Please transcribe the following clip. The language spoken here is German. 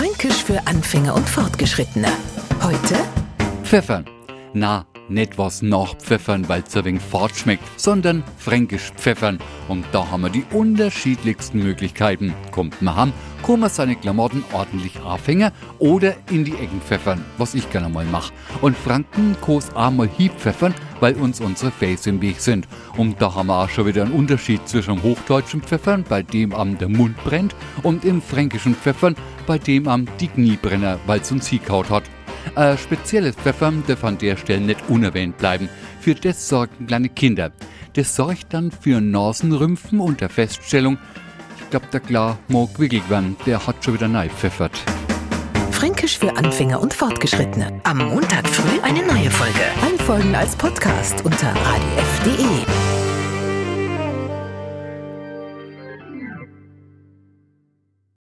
Fränkisch für Anfänger und Fortgeschrittene. Heute Pfeffern. Na, nicht was nachpfeffern, weil's ein wenig fort schmeckt, sondern fränkisch pfeffern. Und da haben wir die unterschiedlichsten Möglichkeiten. Kommt man ham, kann man seine Klamotten ordentlich anfängen oder in die Ecken pfeffern, was ich gerne mal mache. Und Franken kos einmal hieb pfeffern, weil uns unsere Face im Weg sind. Und da haben wir auch schon wieder einen Unterschied zwischen hochdeutschen Pfeffern, bei dem am der Mund brennt, und im fränkischen Pfeffern, bei dem am die Knie brennen, weil's uns hiekaut hat. Ein spezielles Pfeffern darf an der Stelle nicht unerwähnt bleiben. Für das sorgen kleine Kinder. Das sorgt dann für Nasenrümpfen und der Feststellung, ich glaub, der klar mag wickelig werden, der hat schon wieder neipfeffert. Fränkisch für Anfänger und Fortgeschrittene. Am Montag früh eine neue Folge. Alle Folgen als Podcast unter radiof.de.